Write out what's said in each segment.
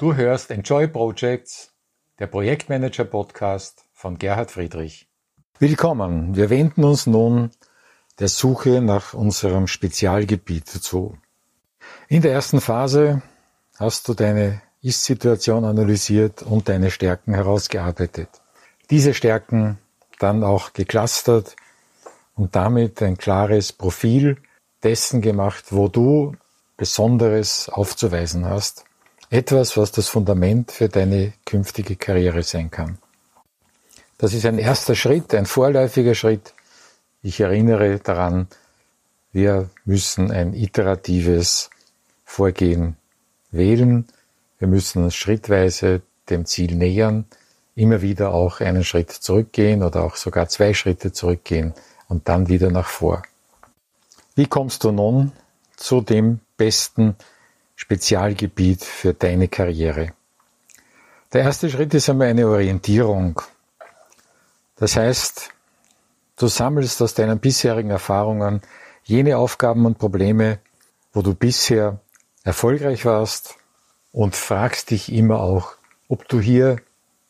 Du hörst Enjoy Projects, der Projektmanager Podcast von Gerhard Friedrich. Willkommen. Wir wenden uns nun der Suche nach unserem Spezialgebiet zu. In der ersten Phase hast du deine Ist-Situation analysiert und deine Stärken herausgearbeitet. Diese Stärken dann auch geclustert und damit ein klares Profil dessen gemacht, wo du Besonderes aufzuweisen hast. Etwas, was das Fundament für deine künftige Karriere sein kann. Das ist ein erster Schritt, ein vorläufiger Schritt. Ich erinnere daran, wir müssen ein iteratives Vorgehen wählen. Wir müssen uns schrittweise dem Ziel nähern, immer wieder auch einen Schritt zurückgehen oder auch sogar zwei Schritte zurückgehen und dann wieder nach vor. Wie kommst du nun zu dem besten Spezialgebiet für deine Karriere? Der erste Schritt ist einmal eine Orientierung. Das heißt, du sammelst aus deinen bisherigen Erfahrungen jene Aufgaben und Probleme, wo du bisher erfolgreich warst und fragst dich immer auch, ob du hier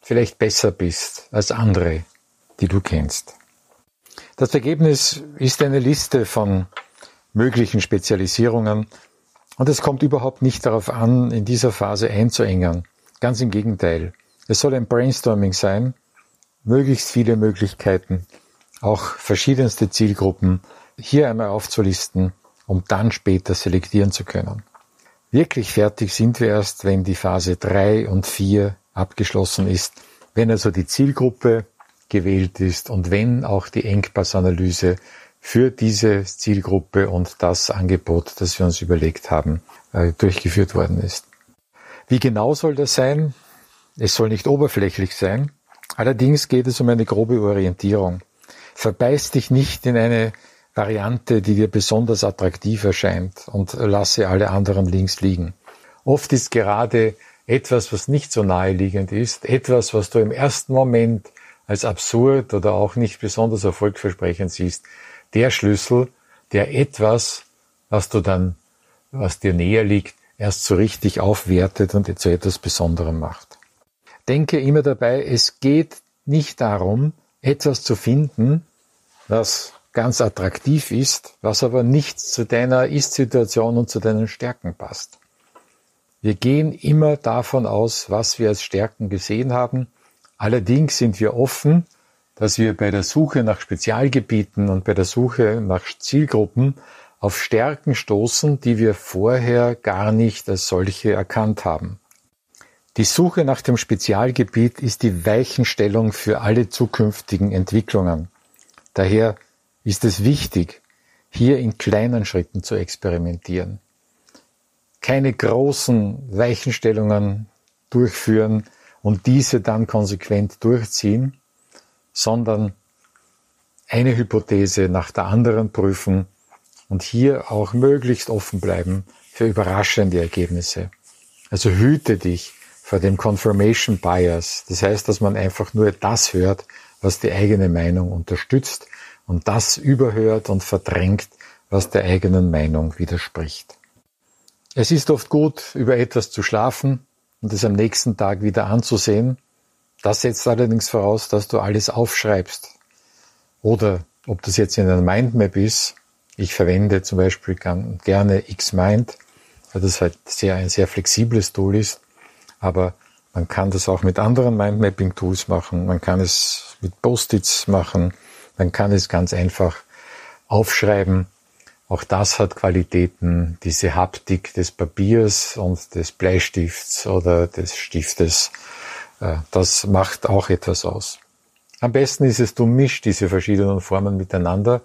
vielleicht besser bist als andere, die du kennst. Das Ergebnis ist eine Liste von möglichen Spezialisierungen und es kommt überhaupt nicht darauf an, in dieser Phase einzuengen. Ganz im Gegenteil. Es soll ein Brainstorming sein, möglichst viele Möglichkeiten, auch verschiedenste Zielgruppen hier einmal aufzulisten, um dann später selektieren zu können. Wirklich fertig sind wir erst, wenn die Phase 3 und 4 abgeschlossen ist, wenn also die Zielgruppe gewählt ist und wenn auch die Engpassanalyse für diese Zielgruppe und das Angebot, das wir uns überlegt haben, äh, durchgeführt worden ist. Wie genau soll das sein? Es soll nicht oberflächlich sein. Allerdings geht es um eine grobe Orientierung. Verbeiß dich nicht in eine Variante, die dir besonders attraktiv erscheint und lasse alle anderen links liegen. Oft ist gerade etwas, was nicht so naheliegend ist, etwas, was du im ersten Moment als absurd oder auch nicht besonders erfolgversprechend siehst, der Schlüssel, der etwas, was du dann, was dir näher liegt, erst so richtig aufwertet und zu etwas Besonderem macht. Denke immer dabei, es geht nicht darum, etwas zu finden, was ganz attraktiv ist, was aber nicht zu deiner Ist-Situation und zu deinen Stärken passt. Wir gehen immer davon aus, was wir als Stärken gesehen haben. Allerdings sind wir offen, dass wir bei der Suche nach Spezialgebieten und bei der Suche nach Zielgruppen auf Stärken stoßen, die wir vorher gar nicht als solche erkannt haben. Die Suche nach dem Spezialgebiet ist die Weichenstellung für alle zukünftigen Entwicklungen. Daher ist es wichtig, hier in kleinen Schritten zu experimentieren. Keine großen Weichenstellungen durchführen und diese dann konsequent durchziehen, sondern eine Hypothese nach der anderen prüfen und hier auch möglichst offen bleiben für überraschende Ergebnisse. Also hüte dich vor dem Confirmation Bias. Das heißt, dass man einfach nur das hört, was die eigene Meinung unterstützt und das überhört und verdrängt, was der eigenen Meinung widerspricht. Es ist oft gut, über etwas zu schlafen und es am nächsten Tag wieder anzusehen. Das setzt allerdings voraus, dass du alles aufschreibst. Oder ob das jetzt in einer Mindmap ist, ich verwende zum Beispiel gerne Xmind, weil das halt sehr, ein sehr flexibles Tool ist. Aber man kann das auch mit anderen Mindmapping-Tools machen. Man kann es mit Post-its machen. Man kann es ganz einfach aufschreiben. Auch das hat Qualitäten, diese Haptik des Papiers und des Bleistifts oder des Stiftes. Äh, das macht auch etwas aus. Am besten ist es, du mischst diese verschiedenen Formen miteinander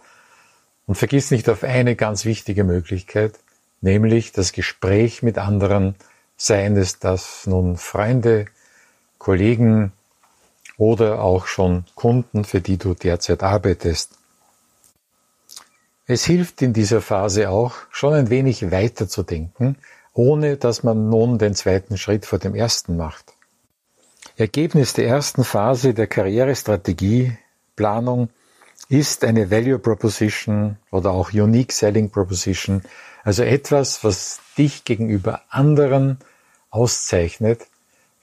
und vergiss nicht auf eine ganz wichtige Möglichkeit, nämlich das Gespräch mit anderen, seien es das nun Freunde, Kollegen oder auch schon Kunden, für die du derzeit arbeitest. Es hilft in dieser Phase auch, schon ein wenig weiter zu denken, ohne dass man nun den zweiten Schritt vor dem ersten macht. Ergebnis der ersten Phase der Karrierestrategieplanung ist eine Value Proposition oder auch Unique Selling Proposition, also etwas, was dich gegenüber anderen auszeichnet,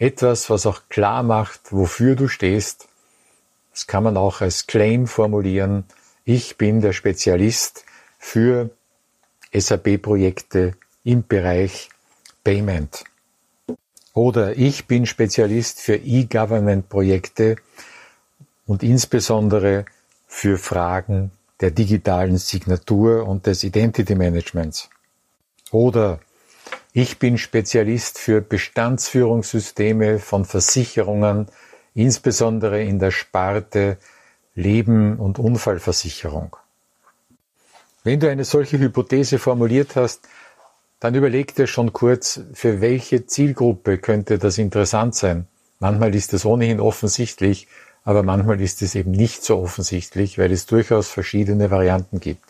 Etwas, was auch klar macht, wofür du stehst. Das kann man auch als Claim formulieren. Ich bin der Spezialist für SAP-Projekte im Bereich Payment. Oder ich bin Spezialist für E-Government-Projekte und insbesondere für Fragen der digitalen Signatur und des Identity Managements. Oder ich bin Spezialist für Bestandsführungssysteme von Versicherungen, insbesondere in der Sparte Leben und Unfallversicherung. Wenn du eine solche Hypothese formuliert hast, dann überleg dir schon kurz, für welche Zielgruppe könnte das interessant sein. Manchmal ist es ohnehin offensichtlich, aber manchmal ist es eben nicht so offensichtlich, weil es durchaus verschiedene Varianten gibt.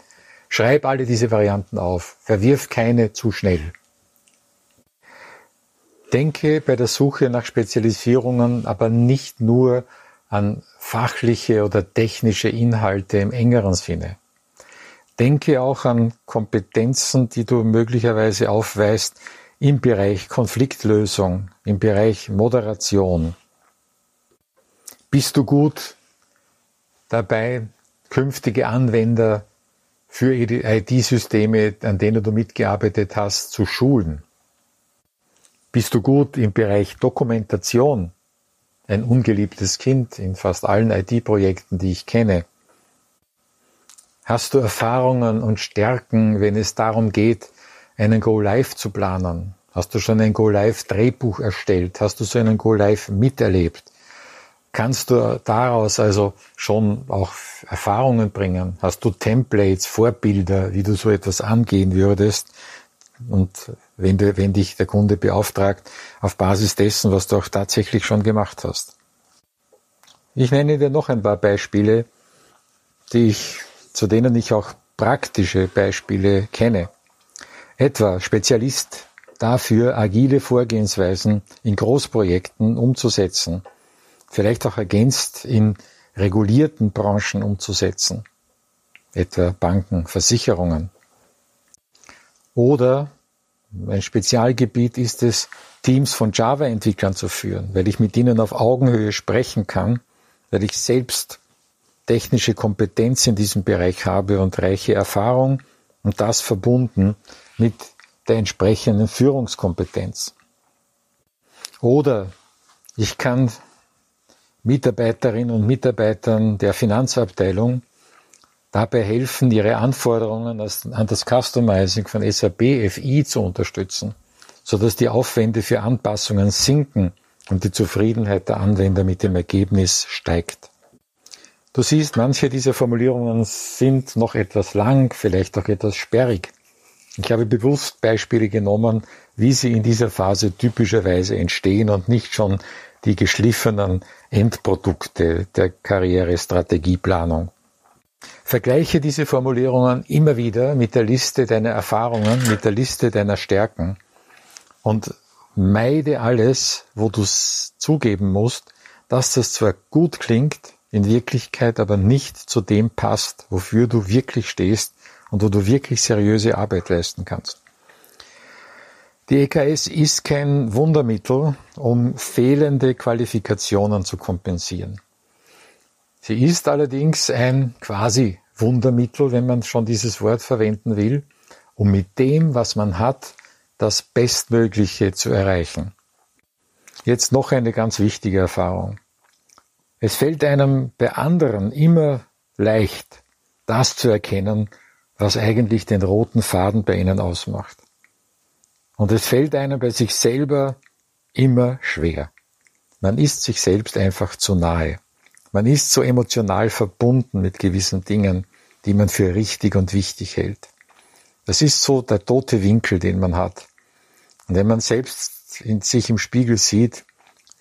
Schreib alle diese Varianten auf, verwirf keine zu schnell. Denke bei der Suche nach Spezialisierungen aber nicht nur an fachliche oder technische Inhalte im engeren Sinne. Denke auch an Kompetenzen, die du möglicherweise aufweist im Bereich Konfliktlösung, im Bereich Moderation, bist du gut dabei, künftige Anwender für IT-Systeme, an denen du mitgearbeitet hast, zu schulen? Bist du gut im Bereich Dokumentation? Ein ungeliebtes Kind in fast allen IT-Projekten, die ich kenne. Hast du Erfahrungen und Stärken, wenn es darum geht, einen Go-Live zu planen? Hast du schon ein Go-Live-Drehbuch erstellt? Hast du so einen Go-Live miterlebt? kannst du daraus also schon auch Erfahrungen bringen? Hast du Templates, Vorbilder, wie du so etwas angehen würdest? Und wenn, du, wenn dich der Kunde beauftragt, auf Basis dessen, was du auch tatsächlich schon gemacht hast. Ich nenne dir noch ein paar Beispiele, die ich, zu denen ich auch praktische Beispiele kenne. Etwa Spezialist dafür, agile Vorgehensweisen in Großprojekten umzusetzen – vielleicht auch ergänzt in regulierten Branchen umzusetzen, etwa Banken, Versicherungen. Oder ein Spezialgebiet ist es, Teams von Java-Entwicklern zu führen, weil ich mit ihnen auf Augenhöhe sprechen kann, weil ich selbst technische Kompetenz in diesem Bereich habe und reiche Erfahrung und das verbunden mit der entsprechenden Führungskompetenz. Oder ich kann Mitarbeiterinnen und Mitarbeitern der Finanzabteilung dabei helfen, ihre Anforderungen an das Customizing von SAP FI zu unterstützen, sodass die Aufwände für Anpassungen sinken und die Zufriedenheit der Anwender mit dem Ergebnis steigt. Du siehst, manche dieser Formulierungen sind noch etwas lang, vielleicht auch etwas sperrig. Ich habe bewusst Beispiele genommen, wie sie in dieser Phase typischerweise entstehen und nicht schon die geschliffenen Endprodukte der Karrierestrategieplanung. Vergleiche diese Formulierungen immer wieder mit der Liste deiner Erfahrungen, mit der Liste deiner Stärken und meide alles, wo du zugeben musst, dass das zwar gut klingt, in Wirklichkeit aber nicht zu dem passt, wofür du wirklich stehst und wo du wirklich seriöse Arbeit leisten kannst. Die EKS ist kein Wundermittel, um fehlende Qualifikationen zu kompensieren. Sie ist allerdings ein quasi Wundermittel, wenn man schon dieses Wort verwenden will, um mit dem, was man hat, das Bestmögliche zu erreichen. Jetzt noch eine ganz wichtige Erfahrung. Es fällt einem bei anderen immer leicht, das zu erkennen, was eigentlich den roten Faden bei ihnen ausmacht. Und es fällt einem bei sich selber immer schwer. Man ist sich selbst einfach zu nahe. Man ist so emotional verbunden mit gewissen Dingen, die man für richtig und wichtig hält. Das ist so der tote Winkel, den man hat. Und wenn man selbst in sich im Spiegel sieht,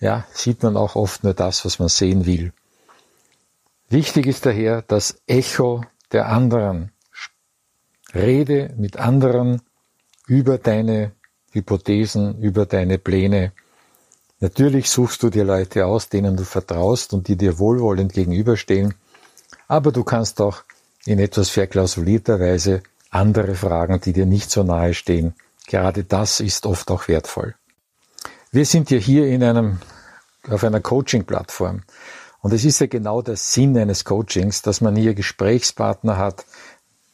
ja, sieht man auch oft nur das, was man sehen will. Wichtig ist daher das Echo der anderen. Rede mit anderen über deine Hypothesen, über deine Pläne. Natürlich suchst du dir Leute aus, denen du vertraust und die dir wohlwollend gegenüberstehen, aber du kannst auch in etwas verklausulierter Weise andere fragen, die dir nicht so nahe stehen. Gerade das ist oft auch wertvoll. Wir sind ja hier in einem, auf einer Coaching-Plattform. Und es ist ja genau der Sinn eines Coachings, dass man hier Gesprächspartner hat,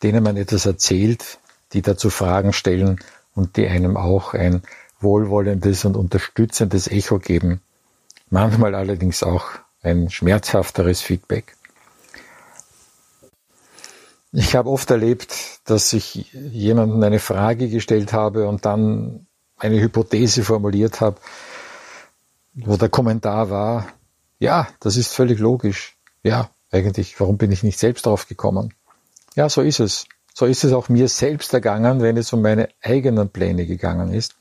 denen man etwas erzählt, die dazu Fragen stellen und die einem auch ein wohlwollendes und unterstützendes Echo geben. Manchmal allerdings auch ein schmerzhafteres Feedback. Ich habe oft erlebt, dass ich jemandem eine Frage gestellt habe und dann eine Hypothese formuliert habe, wo der Kommentar war, ja, das ist völlig logisch. Ja, eigentlich, warum bin ich nicht selbst drauf gekommen? Ja, so ist es. So ist es auch mir selbst ergangen, wenn es um meine eigenen Pläne gegangen ist.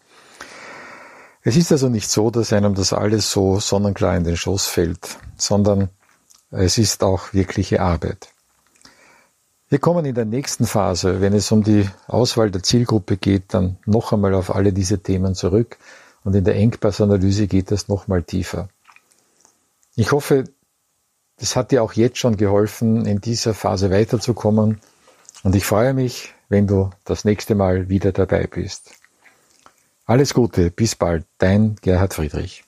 Es ist also nicht so, dass einem das alles so sonnenklar in den Schoß fällt, sondern es ist auch wirkliche Arbeit. Wir kommen in der nächsten Phase, wenn es um die Auswahl der Zielgruppe geht, dann noch einmal auf alle diese Themen zurück und in der Engpassanalyse geht es nochmal tiefer. Ich hoffe, das hat dir auch jetzt schon geholfen, in dieser Phase weiterzukommen. Und ich freue mich, wenn du das nächste Mal wieder dabei bist. Alles Gute, bis bald, dein Gerhard Friedrich.